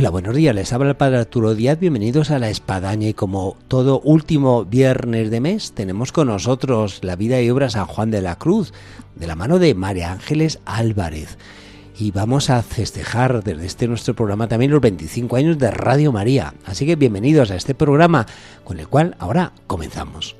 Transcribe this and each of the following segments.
Hola, buenos días, les habla el Padre Arturo Díaz, bienvenidos a La Espadaña y como todo último viernes de mes tenemos con nosotros la vida y obra San Juan de la Cruz, de la mano de María Ángeles Álvarez. Y vamos a festejar desde este nuestro programa también los 25 años de Radio María. Así que bienvenidos a este programa con el cual ahora comenzamos.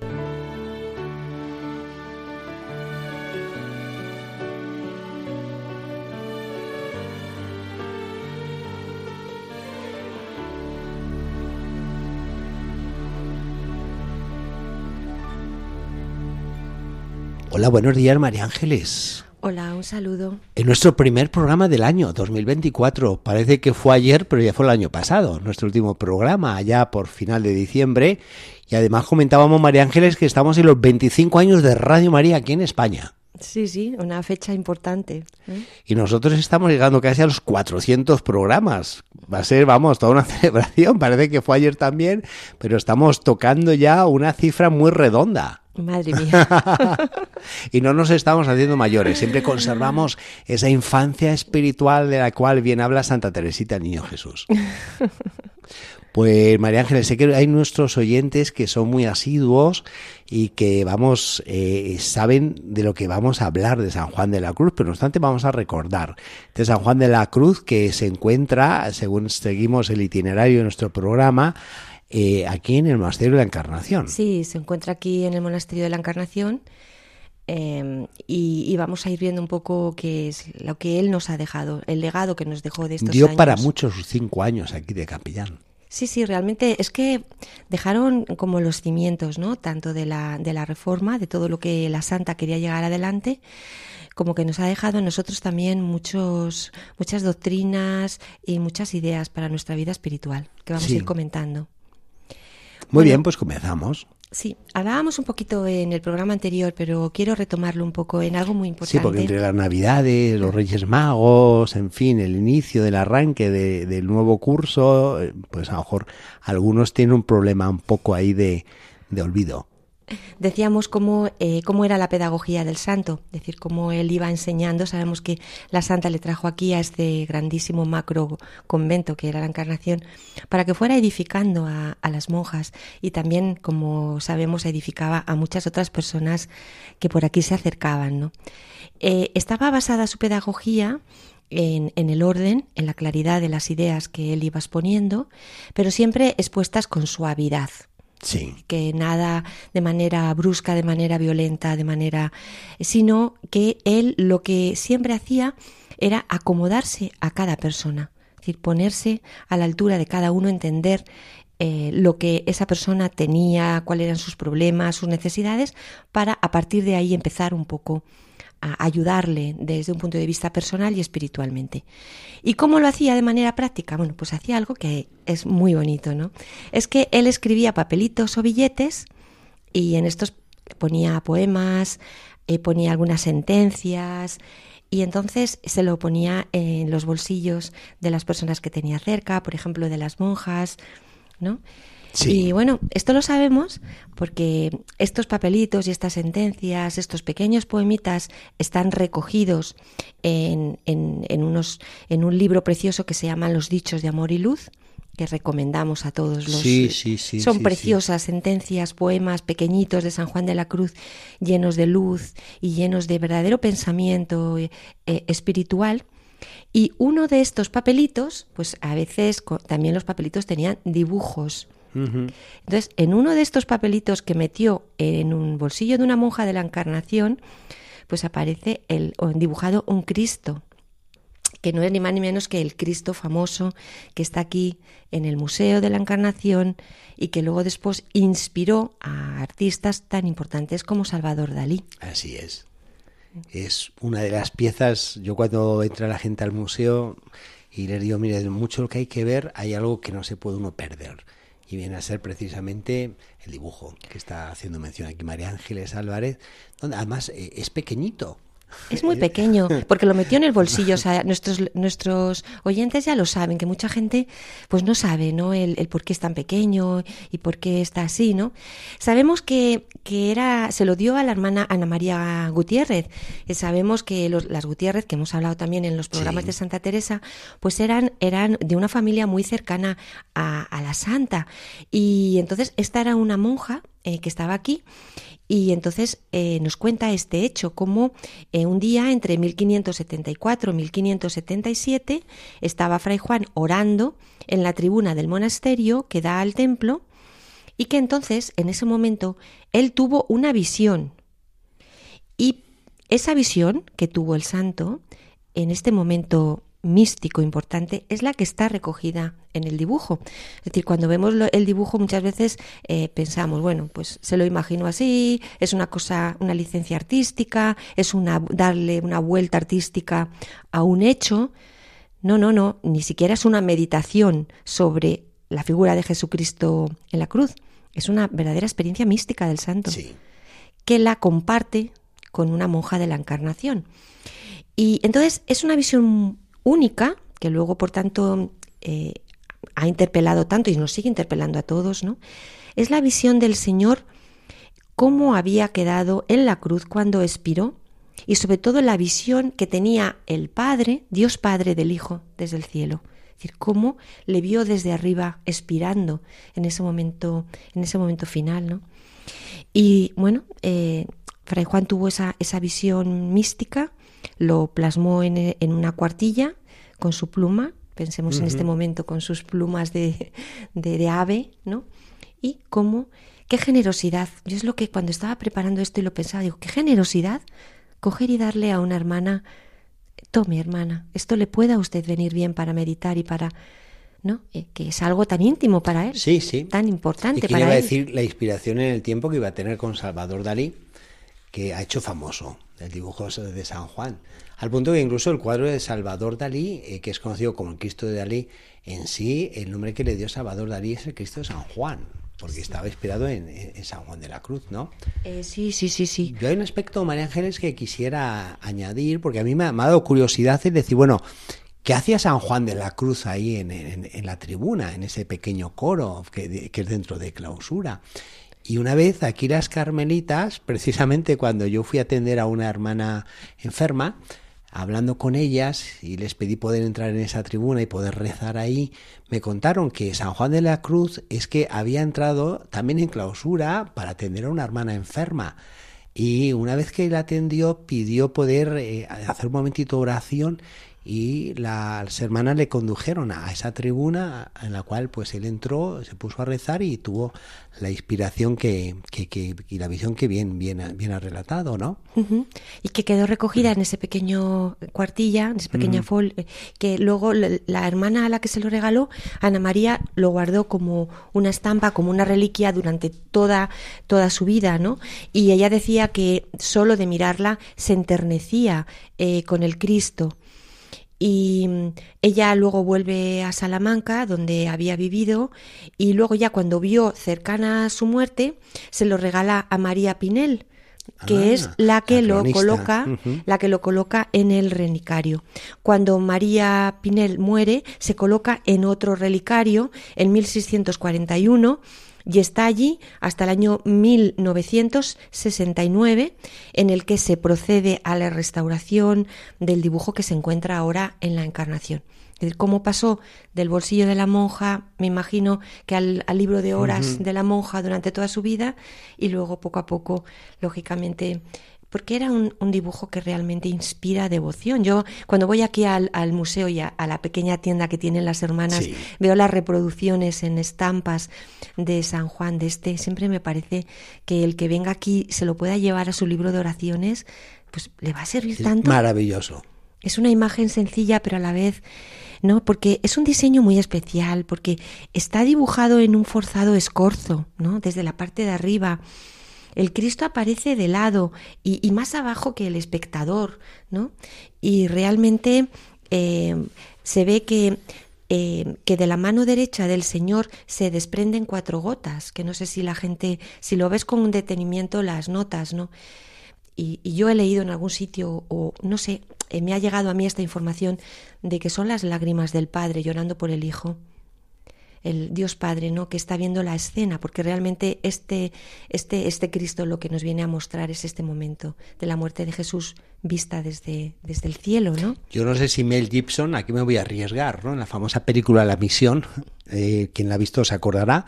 Hola, buenos días María Ángeles. Hola, un saludo. En nuestro primer programa del año 2024. Parece que fue ayer, pero ya fue el año pasado. Nuestro último programa, allá por final de diciembre. Y además comentábamos, María Ángeles, que estamos en los 25 años de Radio María aquí en España. Sí, sí, una fecha importante. ¿eh? Y nosotros estamos llegando casi a los 400 programas. Va a ser, vamos, toda una celebración. Parece que fue ayer también, pero estamos tocando ya una cifra muy redonda. Madre mía. y no nos estamos haciendo mayores, siempre conservamos esa infancia espiritual de la cual bien habla Santa Teresita Niño Jesús. Pues María Ángeles, sé que hay nuestros oyentes que son muy asiduos y que vamos, eh, saben de lo que vamos a hablar de San Juan de la Cruz, pero no obstante vamos a recordar de San Juan de la Cruz que se encuentra, según seguimos el itinerario de nuestro programa, eh, aquí en el Monasterio de la Encarnación. Sí, se encuentra aquí en el Monasterio de la Encarnación eh, y, vamos a ir viendo un poco qué es lo que él nos ha dejado, el legado que nos dejó de estos Dio años. para muchos cinco años aquí de capellán. Sí, sí, realmente es que dejaron como los cimientos, ¿no? Tanto de la, de la reforma, de todo lo que la santa quería llegar adelante, como que nos ha dejado a nosotros también muchos, muchas doctrinas y muchas ideas para nuestra vida espiritual, que vamos a ir comentando. Muy bien, pues comenzamos. Sí, hablábamos un poquito en el programa anterior, pero quiero retomarlo un poco en algo muy importante. Sí, porque entre las Navidades, los Reyes Magos, en fin, el inicio del arranque del nuevo curso, eh, pues a lo mejor algunos tienen un problema un poco ahí de, de olvido decíamos cómo, eh, cómo era la pedagogía del santo, es decir, cómo él iba enseñando. Sabemos que la santa le trajo aquí a este grandísimo macro convento que era la Encarnación para que fuera edificando a, las monjas y también, como sabemos, edificaba a muchas otras personas que por aquí se acercaban. ¿no? Eh, estaba basada su pedagogía en, en, el orden, en la claridad de las ideas que él iba exponiendo, pero siempre expuestas con suavidad. Que nada de manera brusca, de manera violenta, de manera. sino que él lo que siempre hacía era acomodarse a cada persona. Es decir, ponerse a la altura de cada uno, entender eh, lo que esa persona tenía, cuáles eran sus problemas, sus necesidades, para a partir de ahí empezar un poco a ayudarle desde un punto de vista personal y espiritualmente. ¿Y cómo lo hacía de manera práctica? Bueno, pues hacía algo que es muy bonito, ¿no? Es que él escribía papelitos o billetes y en estos ponía poemas, eh, ponía algunas sentencias y entonces se lo ponía en los bolsillos de las personas que tenía cerca, por ejemplo, de las monjas, ¿no? Y bueno, esto lo sabemos porque estos papelitos y estas sentencias, estos pequeños poemitas están recogidos en, en, unos, en un libro precioso que se llama Los Dichos de Amor y Luz, que recomendamos a todos los sí, sí, sí, son preciosas sentencias, poemas pequeñitos de San Juan de la Cruz, llenos de luz y llenos de verdadero pensamiento eh, espiritual. Y uno de estos papelitos, pues a veces también los papelitos tenían dibujos entonces, en uno de estos papelitos que metió en un bolsillo de una monja de la Encarnación, pues aparece el, dibujado un Cristo, que no es ni más ni menos que el Cristo famoso que está aquí en el Museo de la Encarnación y que luego después inspiró a artistas tan importantes como Salvador Dalí. Así es. Es una de las piezas, yo cuando entra la gente al museo y les digo, mire, de mucho lo que hay que ver, hay algo que no se puede uno perder. Y viene a ser precisamente el dibujo que está haciendo mención aquí María Ángeles Álvarez, donde además eh, es pequeñito, es muy pequeño, porque lo metió en el bolsillo. O sea, nuestros, nuestros oyentes ya lo saben, que mucha gente pues no sabe ¿no? El, por qué es tan pequeño y por qué está así, ¿no? Sabemos que, que era, se lo dio a la hermana Ana María Gutiérrez. Y sabemos que los, las Gutiérrez, que hemos hablado también en los programas de Santa Teresa, pues eran, eran de una familia muy cercana a, a la santa. Y entonces esta era una monja eh, que estaba aquí. Y entonces eh, nos cuenta este hecho, como eh, un día entre 1574 y 1577 estaba Fray Juan orando en la tribuna del monasterio que da al templo y que entonces en ese momento él tuvo una visión. Y esa visión que tuvo el santo en este momento místico importante es la que está recogida en el dibujo. Es decir, cuando vemos el dibujo muchas veces eh, pensamos, bueno, pues se lo imagino así, es una cosa, una licencia artística, es una darle una vuelta artística a un hecho. No, no, no, ni siquiera es una meditación sobre la figura de Jesucristo en la cruz. Es una verdadera experiencia mística del santo que la comparte con una monja de la Encarnación. Y entonces es una visión única, que luego, por tanto, eh, ha interpelado tanto y nos sigue interpelando a todos, ¿no? Es la visión del Señor cómo había quedado en la cruz cuando expiró y sobre todo la visión que tenía el Padre, Dios Padre del Hijo desde el cielo. Es decir, cómo le vio desde arriba expirando en ese momento, en ese momento final, ¿no? Y bueno, eh, Fray Juan tuvo esa, esa visión mística lo plasmó en, una cuartilla con su pluma, pensemos en este momento con sus plumas de, de, ave, ¿no? Y cómo, qué generosidad. Yo es lo que cuando estaba preparando esto y lo pensaba, digo, qué generosidad coger y darle a una hermana, tome hermana, esto le pueda a usted venir bien para meditar y para... ¿no? Eh, que es algo tan íntimo para él, sí, sí. tan importante y para iba a decir la inspiración en el tiempo que iba a tener con Salvador Dalí, que ha hecho famoso el dibujo de San Juan. Al punto que incluso el cuadro de Salvador Dalí, eh, que es conocido como el Cristo de Dalí, en sí, el nombre que le dio Salvador Dalí es el Cristo de San Juan, porque estaba inspirado en, San Juan de la Cruz, ¿no? Eh, sí, sí, sí, sí. Yo hay un aspecto, María Ángeles, que quisiera añadir, porque a mí me ha, dado curiosidad es decir, bueno, ¿Qué hacía San Juan de la Cruz ahí en, la tribuna, en ese pequeño coro que, que, es dentro de clausura? Y una vez aquí las carmelitas, precisamente cuando yo fui a atender a una hermana enferma, hablando con ellas y les pedí poder entrar en esa tribuna y poder rezar ahí, me contaron que San Juan de la Cruz es que había entrado también en clausura para atender a una hermana enferma. Y una vez que la atendió, pidió poder eh, hacer un momentito oración y las hermanas le condujeron a esa tribuna en la cual pues él entró, se puso a rezar y tuvo la inspiración que, que, y la visión que bien, bien, bien ha relatado, ¿no? Y que quedó recogida en ese pequeño cuartilla, en esa pequeña fol, eh, que luego la, hermana a la que se lo regaló, Ana María, lo guardó como una estampa, como una reliquia durante toda, toda su vida, ¿no? Y ella decía que solo de mirarla se enternecía eh, con el Cristo y mm, ella luego vuelve a Salamanca, donde había vivido, y luego ya cuando vio cercana a su muerte, se lo regala a María Pinel, que ah, es la que lo coloca, la que lo coloca en el relicario. Cuando María Pinel muere, se coloca en otro relicario en 1641 y está allí hasta el año 1969 en el que se procede a la restauración del dibujo que se encuentra ahora en la encarnación. Es decir, cómo pasó del bolsillo de la monja, me imagino que al, libro de horas de la monja durante toda su vida y luego poco a poco, lógicamente, porque era un, dibujo que realmente inspira devoción. Yo cuando voy aquí al, museo y a, la pequeña tienda que tienen las hermanas, veo las reproducciones en estampas de San Juan de este, siempre me parece que el que venga aquí se lo pueda llevar a su libro de oraciones, pues le va a servir tanto. Maravilloso. Es una imagen sencilla, pero a la vez, ¿no? Porque es un diseño muy especial, porque está dibujado en un forzado escorzo, ¿no? Desde la parte de arriba el Cristo aparece de lado y, más abajo que el espectador, ¿no? Y realmente eh, se ve que eh, que de la mano derecha del Señor se desprenden cuatro gotas, que no sé si la gente, si lo ves con un detenimiento, las notas, ¿no? Y, yo he leído en algún sitio, o no sé, eh, me ha llegado a mí esta información de que son las lágrimas del Padre llorando por el Hijo el Dios Padre, ¿no? que está viendo la escena, porque realmente este, este, este Cristo lo que nos viene a mostrar es este momento de la muerte de Jesús vista desde, desde el cielo, ¿no? Yo no sé si Mel Gibson, aquí me voy a arriesgar, ¿no? En la famosa película La Misión, eh, quien la ha visto se acordará,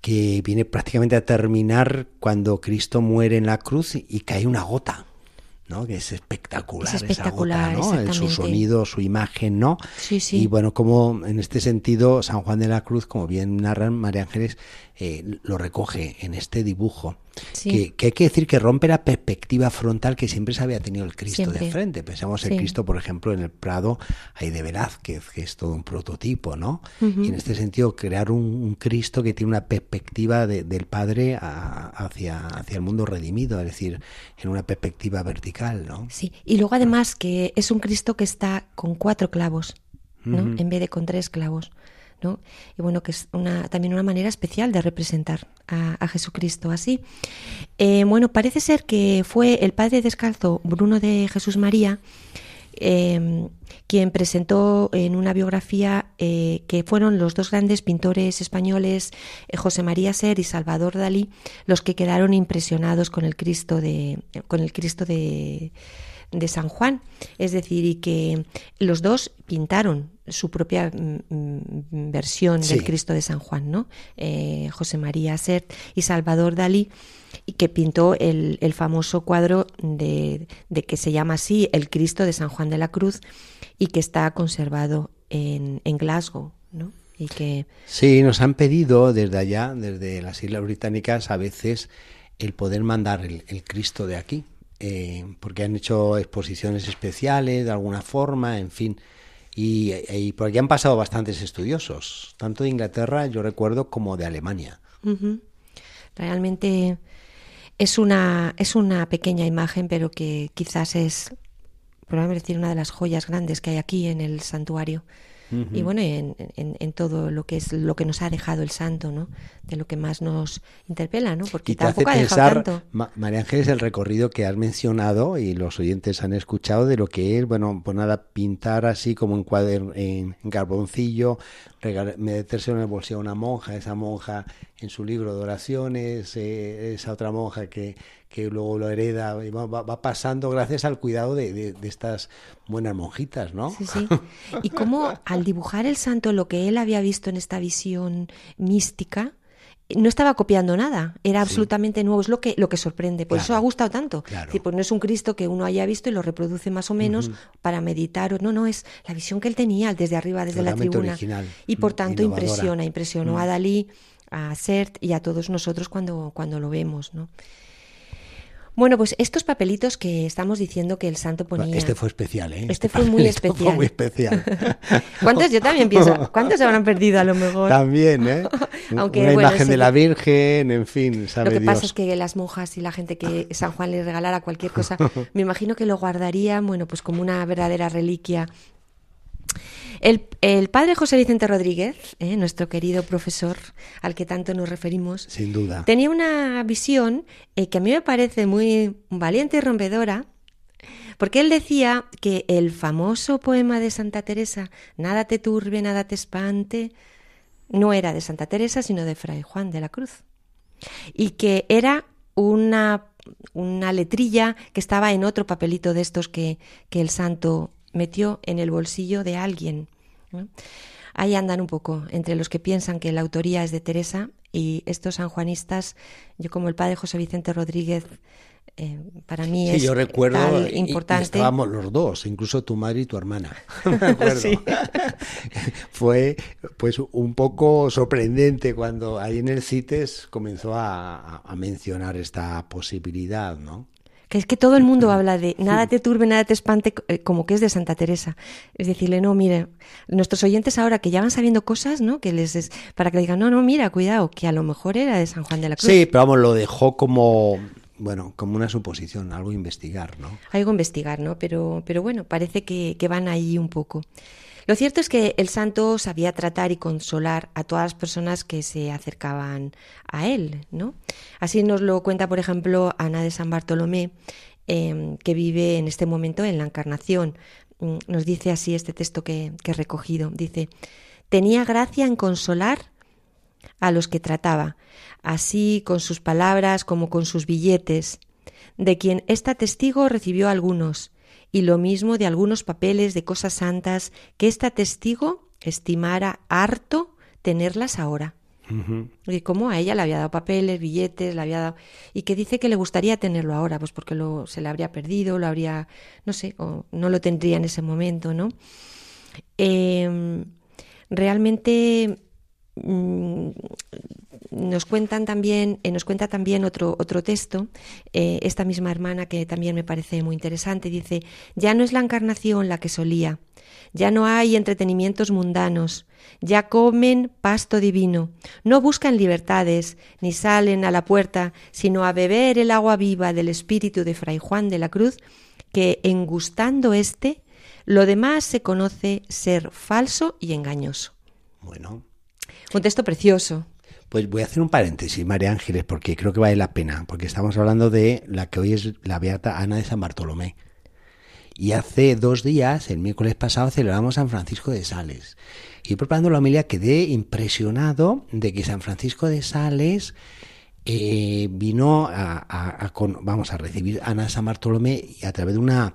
que viene prácticamente a terminar cuando Cristo muere en la cruz y cae una gota. ¿No? Que es espectacular, es espectacular esa gota, ¿no? Su sonido, su imagen, ¿no? Sí, sí. Y bueno, como en este sentido, San Juan de la Cruz, como bien narran María Ángeles, eh, lo recoge en este dibujo. Que, hay que decir que rompe la perspectiva frontal que siempre se había tenido el Cristo de frente. Pensamos en Cristo, por ejemplo, en el Prado, ahí de Velázquez, que es todo un prototipo, ¿no? Y en este sentido, crear un, Cristo que tiene una perspectiva del Padre hacia, hacia el mundo redimido, es decir, en una perspectiva vertical, ¿no? Sí, y luego además que es un Cristo que está con cuatro clavos, ¿no? En vez de con tres clavos. ¿No? Y bueno, que es una, también una manera especial de representar a, Jesucristo así. Eh, bueno, parece ser que fue el padre descalzo Bruno de Jesús María em, quien presentó en una biografía eh, que fueron los dos grandes pintores españoles, eh, José María Ser y Salvador Dalí, los que quedaron impresionados con el Cristo de, con el Cristo de, de San Juan. Es decir, y que los dos pintaron su propia mm, mm, versión del Cristo de San Juan, ¿no? Eh, José María Sert y Salvador Dalí, y que pintó el, famoso cuadro de, que se llama así El Cristo de San Juan de la Cruz y que está conservado en, Glasgow, ¿no? Y que... Sí, nos han pedido desde allá, desde las Islas Británicas, a veces el poder mandar el Cristo de aquí eh, porque han hecho exposiciones especiales de alguna forma, en fin. Y, y, por aquí han pasado bastantes estudiosos, tanto de Inglaterra, yo recuerdo, como de Alemania. Realmente es una, es una pequeña imagen, pero que quizás es, probablemente decir, una de las joyas grandes que hay aquí en el santuario y bueno, en, en, todo lo que es lo que nos ha dejado el santo, ¿no? De lo que más nos interpela, ¿no? Porque tampoco ha dejado tanto. María Ángeles, el recorrido que has mencionado y los oyentes han escuchado de lo que es, bueno, pues nada, pintar así como en, en, en carboncillo, meterse en el bolsillo a una monja, esa monja en su libro de oraciones, eh, esa otra monja que, que luego lo hereda, y va, pasando gracias al cuidado de, estas buenas monjitas, ¿no? Sí, sí. Y cómo al dibujar el santo lo que él había visto en esta visión mística, no estaba copiando nada, era absolutamente nuevo, es lo que, lo que sorprende, por eso ha gustado tanto. pues no es un Cristo que uno haya visto y lo reproduce más o menos para meditar, no, no, es la visión que él tenía desde arriba, desde la tribuna. y por tanto impresiona, impresionó a Dalí, a Sert y a todos nosotros cuando, cuando lo vemos, ¿no? Bueno, pues estos papelitos que estamos diciendo que el santo ponía. Este fue especial, ¿eh? Este, fue muy especial. Fue muy especial. ¿Cuántos? Yo también pienso. ¿Cuántos se habrán perdido a lo mejor? También, ¿eh? Aunque, Una imagen de la Virgen, en fin. Sabe lo que pasa es que las monjas y la gente que San Juan les regalara cualquier cosa, me imagino que lo guardarían, bueno, pues como una verdadera reliquia el, padre José Vicente Rodríguez, eh, nuestro querido profesor al que tanto nos referimos, sin duda, tenía una visión eh, que a mí me parece muy valiente y rompedora, porque él decía que el famoso poema de Santa Teresa, Nada te turbe, nada te espante, no era de Santa Teresa, sino de Fray Juan de la Cruz. Y que era una, una letrilla que estaba en otro papelito de estos que, que el santo metió en el bolsillo de alguien. Ahí andan un poco entre los que piensan que la autoría es de Teresa y estos sanjuanistas, yo como el padre José Vicente Rodríguez, eh, para mí sí, es yo recuerdo, importante. estábamos los dos, incluso tu madre y tu hermana. Fue pues un poco sorprendente cuando ahí en el CITES comenzó a, a mencionar esta posibilidad, ¿no? Que es que todo el mundo habla de nada te turbe, nada te espante, eh, como que es de Santa Teresa. Es decirle, no, mire, nuestros oyentes ahora que ya van sabiendo cosas, ¿no? Que les es, para que digan, no, no, mira, cuidado, que a lo mejor era de San Juan de la Cruz. Sí, pero vamos, lo dejó como bueno, como una suposición, algo a investigar, ¿no? Algo a investigar, ¿no? Pero, pero bueno, parece que, que van ahí un poco. Lo cierto es que el santo sabía tratar y consolar a todas las personas que se acercaban a él, ¿no? Así nos lo cuenta, por ejemplo, Ana de San Bartolomé, em, que vive en este momento en la Encarnación. Mm, nos dice así este texto que, que he recogido. Dice, tenía gracia en consolar a los que trataba, así con sus palabras como con sus billetes, de quien esta testigo recibió algunos, y lo mismo de algunos papeles de cosas santas que esta testigo estimara harto tenerlas ahora. Y como a ella le había dado papeles, billetes, le había dado. y que dice que le gustaría tenerlo ahora, pues porque lo, se le habría perdido, lo habría, no sé, o no lo tendría en ese momento, ¿no? Em, realmente mm, nos cuentan también, eh, nos cuenta también otro, otro texto, eh, esta misma hermana que también me parece muy interesante, dice, ya no es la encarnación la que solía, ya no hay entretenimientos mundanos, ya comen pasto divino, no buscan libertades, ni salen a la puerta, sino a beber el agua viva del espíritu de Fray Juan de la Cruz, que en gustando éste, lo demás se conoce ser falso y engañoso. Bueno. Un texto precioso. Pues voy a hacer un paréntesis, María Ángeles, porque creo que vale la pena, porque estamos hablando de la que hoy es la Beata Ana de San Bartolomé. Y hace dos días, el miércoles pasado, celebramos San Francisco de Sales. Y preparando la familia quedé impresionado de que San Francisco de Sales eh, vino a, vamos a recibir a Ana San Bartolomé y a través de una,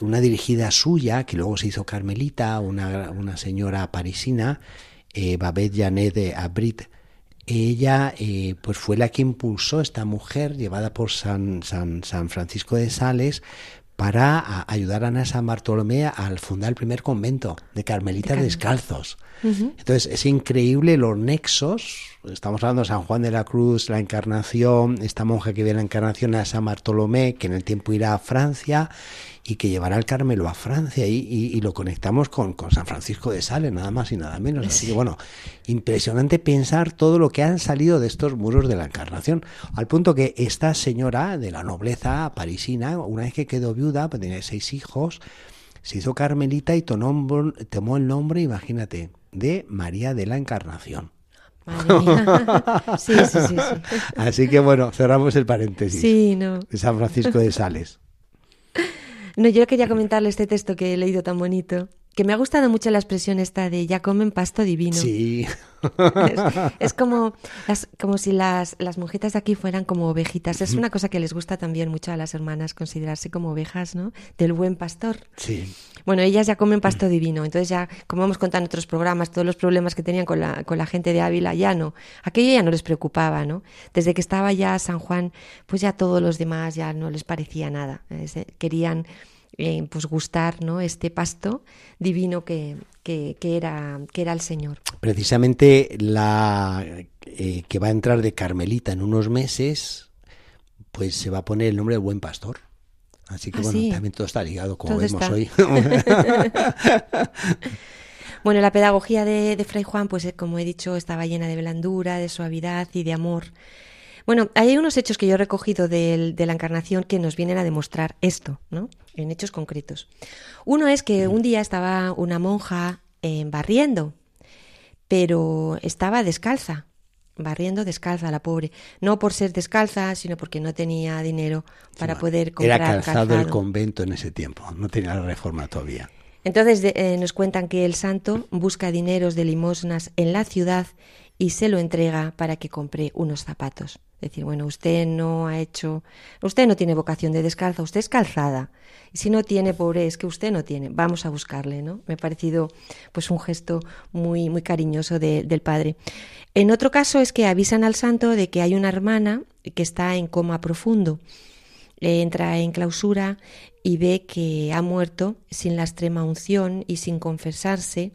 una dirigida suya, que luego se hizo Carmelita, una, una señora parisina, eh, Babette Janet de Abrit, ella eh, pues fue la que impulsó esta mujer llevada por San, San, San Francisco de Sales para ayudar a Ana San Bartolomé al fundar el primer convento de carmelitas descalzos. Entonces es increíble los nexos. Estamos hablando de San Juan de la Cruz, la Encarnación, esta monja que viene la Encarnación a San Bartolomé, que en el tiempo irá a Francia y que llevará el Carmelo a Francia y, lo conectamos con, San Francisco de Sales, nada más y nada menos. Así que bueno, impresionante pensar todo lo que han salido de estos muros de la Encarnación, al punto que esta señora de la nobleza parisina, una vez que quedó viuda, pues tenía seis hijos, se hizo carmelita y tomó el nombre, imagínate, de María de la Encarnación. Sí, sí, sí, Así que bueno, cerramos el paréntesis. Sí, no. De San Francisco de Sales. No, yo quería comentarle este texto que he leído tan bonito, que me ha gustado mucho la expresión esta de ya comen pasto divino. Sí. Es, como, como si las, las monjitas de aquí fueran como ovejitas. Es una cosa que les gusta también mucho a las hermanas, considerarse como ovejas, ¿no? Del buen pastor. Sí. Bueno, ellas ya comen pasto divino. Entonces ya, como hemos contado en otros programas, todos los problemas que tenían con la, con la gente de Ávila ya no. Aquello ya no les preocupaba, ¿no? Desde que estaba ya San Juan, pues ya todos los demás ya no les parecía nada. Querían eh, pues gustar ¿no? este pasto divino que, que, era, que era el Señor. Precisamente la eh, que va a entrar de Carmelita en unos meses, pues se va a poner el nombre del buen pastor. Así que ah, bueno, también todo está ligado, como vemos hoy. bueno, la pedagogía de, de Fray Juan, pues eh, como he dicho, estaba llena de blandura, de suavidad y de amor. Bueno, hay unos hechos que yo he recogido de, la encarnación que nos vienen a demostrar esto, ¿no? En hechos concretos. Uno es que un día estaba una monja eh, barriendo, pero estaba descalza, barriendo descalza la pobre, no por ser descalza, sino porque no tenía dinero para poder comprar Era calzado, el convento en ese tiempo, no tenía la reforma todavía. Entonces eh, nos cuentan que el santo busca dineros de limosnas en la ciudad y se lo entrega para que compre unos zapatos. Decir, bueno, usted no ha hecho, usted no tiene vocación de descalza, usted es calzada. Y si no tiene, pobre, es que usted no tiene. Vamos a buscarle, ¿no? Me ha parecido pues un gesto muy, muy cariñoso del padre. En otro caso es que avisan al santo de que hay una hermana que está en coma profundo. entra en clausura y ve que ha muerto sin la extrema unción y sin confesarse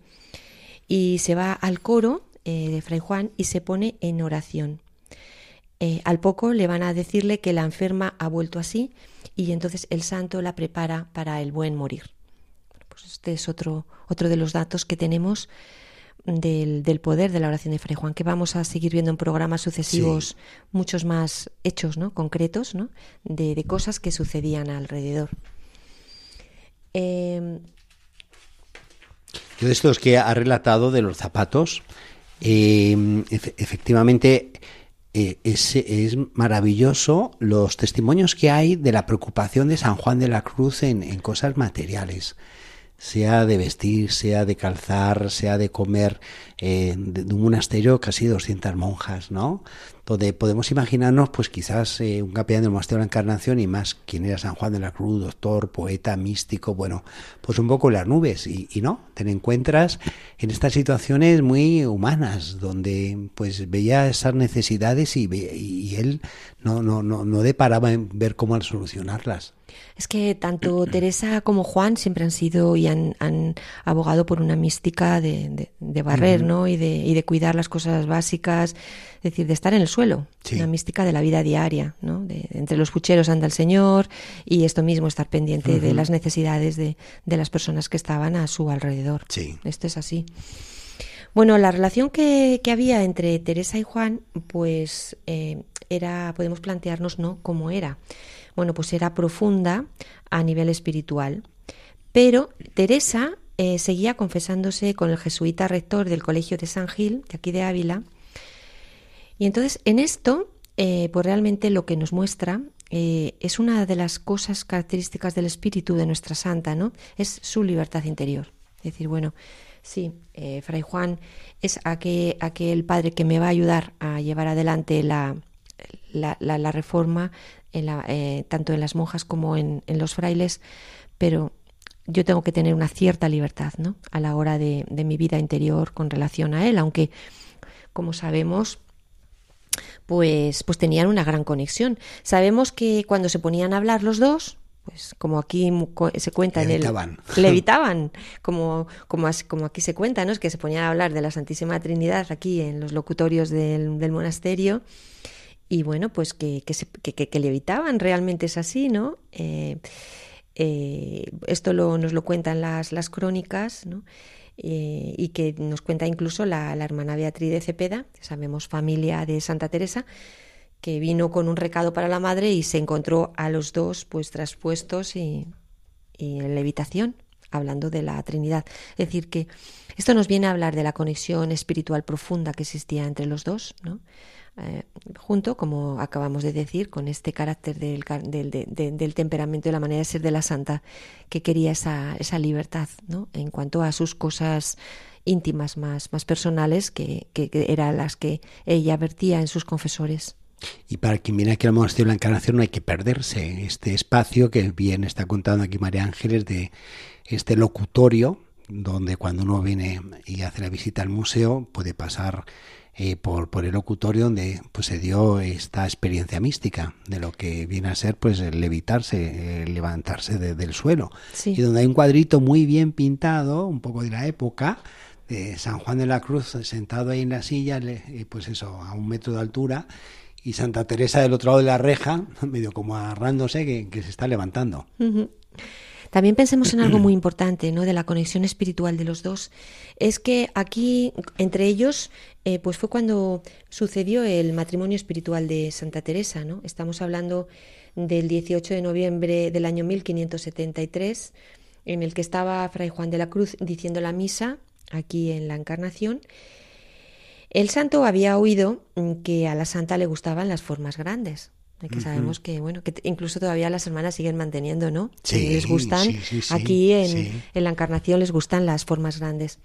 y se va al coro eh, de Fray Juan y se pone en oración. Eh, al poco le van a decirle que la enferma ha vuelto así y entonces el santo la prepara para el buen morir. Pues este es otro, otro de los datos que tenemos del, del, poder de la oración de Fray Juan, que vamos a seguir viendo en programas sucesivos muchos más hechos ¿no? concretos ¿no? De, de, cosas que sucedían alrededor. Eh... Yo de estos que ha relatado de los zapatos, eh, efectivamente eh, es, es, maravilloso los testimonios que hay de la preocupación de San Juan de la Cruz en, en cosas materiales sea de vestir, sea de calzar, sea de comer, eh, de, un monasterio casi 200 monjas, ¿no? Donde podemos imaginarnos, pues quizás eh, un capellán del monasterio de la Encarnación y más quien era San Juan de la Cruz, doctor, poeta, místico, bueno, pues un poco las nubes y, y no, te encuentras en estas situaciones muy humanas, donde pues veía esas necesidades y, y él no, no, no, no deparaba en ver cómo solucionarlas. Es que tanto Teresa como Juan siempre han sido y han, abogado por una mística de, barrer, ¿no? Y de, y de cuidar las cosas básicas, es decir, de estar en el suelo, una mística de la vida diaria, ¿no? De, entre los pucheros anda el Señor y esto mismo, estar pendiente de las necesidades de, las personas que estaban a su alrededor. Sí. Esto es así. Bueno, la relación que, había entre Teresa y Juan, pues eh, era, podemos plantearnos, ¿no? Cómo era bueno, pues era profunda a nivel espiritual. Pero Teresa eh, seguía confesándose con el jesuita rector del Colegio de San Gil, de aquí de Ávila. Y entonces en esto, eh, pues realmente lo que nos muestra eh, es una de las cosas características del espíritu de nuestra santa, ¿no? Es su libertad interior. Es decir, bueno, sí, Fray Juan es aquel, padre que me va a ayudar a llevar adelante la, la, la reforma eh, tanto en las monjas como en, los frailes, pero yo tengo que tener una cierta libertad ¿no? a la hora de, mi vida interior con relación a él, aunque, como sabemos, pues, pues tenían una gran conexión. Sabemos que cuando se ponían a hablar los dos, pues como aquí se cuenta en el levitaban como como como aquí se cuenta no es que se ponían a hablar de la Santísima Trinidad aquí en los locutorios del, del monasterio y bueno, pues que, que, que, le evitaban, realmente es así, ¿no? Eh, eh, esto lo, nos lo cuentan las, las crónicas, ¿no? Eh, y que nos cuenta incluso la, hermana Beatriz de Cepeda, sabemos familia de Santa Teresa, que vino con un recado para la madre y se encontró a los dos pues traspuestos y, y en levitación, hablando de la Trinidad. Es decir, que esto nos viene a hablar de la conexión espiritual profunda que existía entre los dos, ¿no? Eh, junto, como acabamos de decir, con este carácter del, del, temperamento y la manera de ser de la santa, que quería esa, esa libertad ¿no? en cuanto a sus cosas íntimas más, más personales, que, que, eran las que ella vertía en sus confesores. Y para quien viene aquí al monasterio de la Encarnación no hay que perderse este espacio que bien está contando aquí María Ángeles de este locutorio donde cuando uno viene y hace la visita al museo puede pasar eh, por, por el locutorio donde pues se dio esta experiencia mística de lo que viene a ser pues el levitarse, el levantarse del suelo. Y donde hay un cuadrito muy bien pintado, un poco de la época, de San Juan de la Cruz sentado ahí en la silla, eh, pues eso, a un metro de altura, y Santa Teresa del otro lado de la reja, medio como agarrándose, que, se está levantando. También pensemos en algo muy importante, ¿no? De la conexión espiritual de los dos. Es que aquí, entre ellos, eh, pues fue cuando sucedió el matrimonio espiritual de Santa Teresa, ¿no? Estamos hablando del 18 de noviembre del año 1573, en el que estaba Fray Juan de la Cruz diciendo la misa aquí en la Encarnación. El santo había oído que a la santa le gustaban las formas grandes, que sabemos que bueno que incluso todavía las hermanas siguen manteniendo no sí, les gustan. aquí en, en, la encarnación les gustan las formas grandes.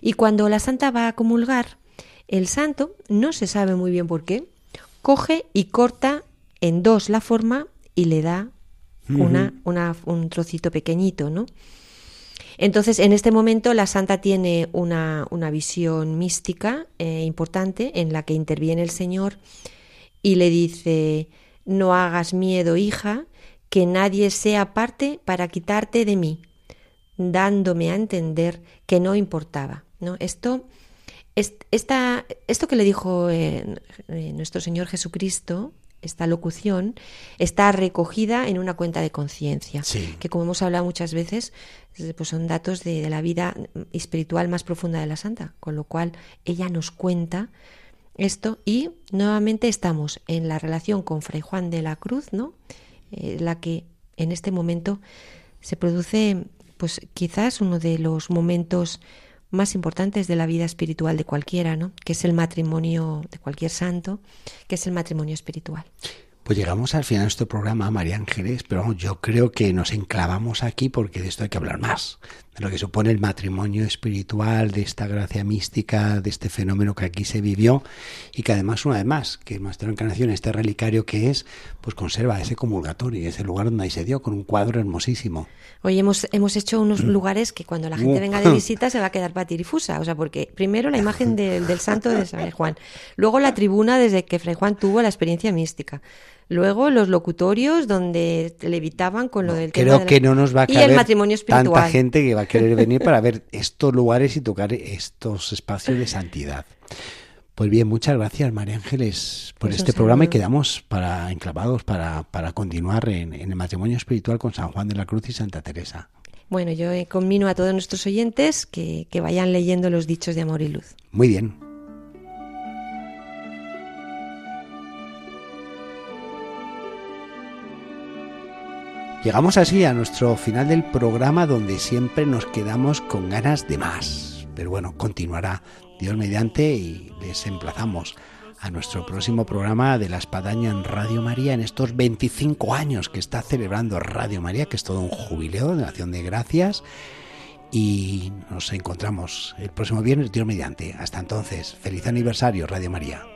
Y cuando la santa va a comulgar el santo no se sabe muy bien por qué coge y corta en dos la forma y le da una, una, un trocito pequeñito no entonces, en este momento la santa tiene una, una visión mística eh, importante en la que interviene el Señor y le dice, no hagas miedo, hija, que nadie sea parte para quitarte de mí, dándome a entender que no importaba. ¿no? Esto, esto que le dijo eh, eh, nuestro Señor Jesucristo esta locución está recogida en una cuenta de conciencia, Sí. que como hemos hablado muchas veces, eh, pues son datos de, de la vida espiritual más profunda de la santa, con lo cual ella nos cuenta esto y nuevamente estamos en la relación con Fray Juan de la Cruz, ¿no? Eh, la que en este momento se produce, pues quizás uno de los momentos más importantes de la vida espiritual de cualquiera, ¿no? Que es el matrimonio de cualquier santo, que es el matrimonio espiritual. Pues llegamos al final de este programa, María Ángeles, pero yo creo que nos enclavamos aquí porque de esto hay que hablar más, de lo que supone el matrimonio espiritual, de esta gracia mística, de este fenómeno que aquí se vivió y que además, una vez más, que Nuestra Encarnación, este relicario que es, pues conserva ese comulgatorio, ese lugar donde ahí se dio, con un cuadro hermosísimo. Hoy hemos, hemos hecho unos lugares que cuando la gente venga de visita se va a quedar patirifusa. O sea, porque primero la imagen del, del santo de Fray Juan, luego la tribuna desde que Fray Juan tuvo la experiencia mística, luego los locutorios donde levitaban con lo del tema Creo de la- que no nos va a y el matrimonio espiritual. tanta gente que va a querer venir para ver estos lugares y tocar estos espacios de santidad. Pues bien, muchas gracias María Ángeles por Pues este programa y quedamos para enclavados para, para continuar en, en el matrimonio espiritual con San Juan de la Cruz y Santa Teresa. Bueno, yo eh, conmino a todos nuestros oyentes que, que vayan leyendo los dichos de amor y luz. Muy bien. Llegamos así a nuestro final del programa donde siempre nos quedamos con ganas de más. Pero bueno, continuará Dios mediante y les emplazamos a nuestro próximo programa de la Espadaña en Radio María en estos 25 años que está celebrando Radio María, que es todo un jubileo de acción de gracias. Y nos encontramos el próximo viernes, Dios mediante. Hasta entonces, feliz aniversario, Radio María.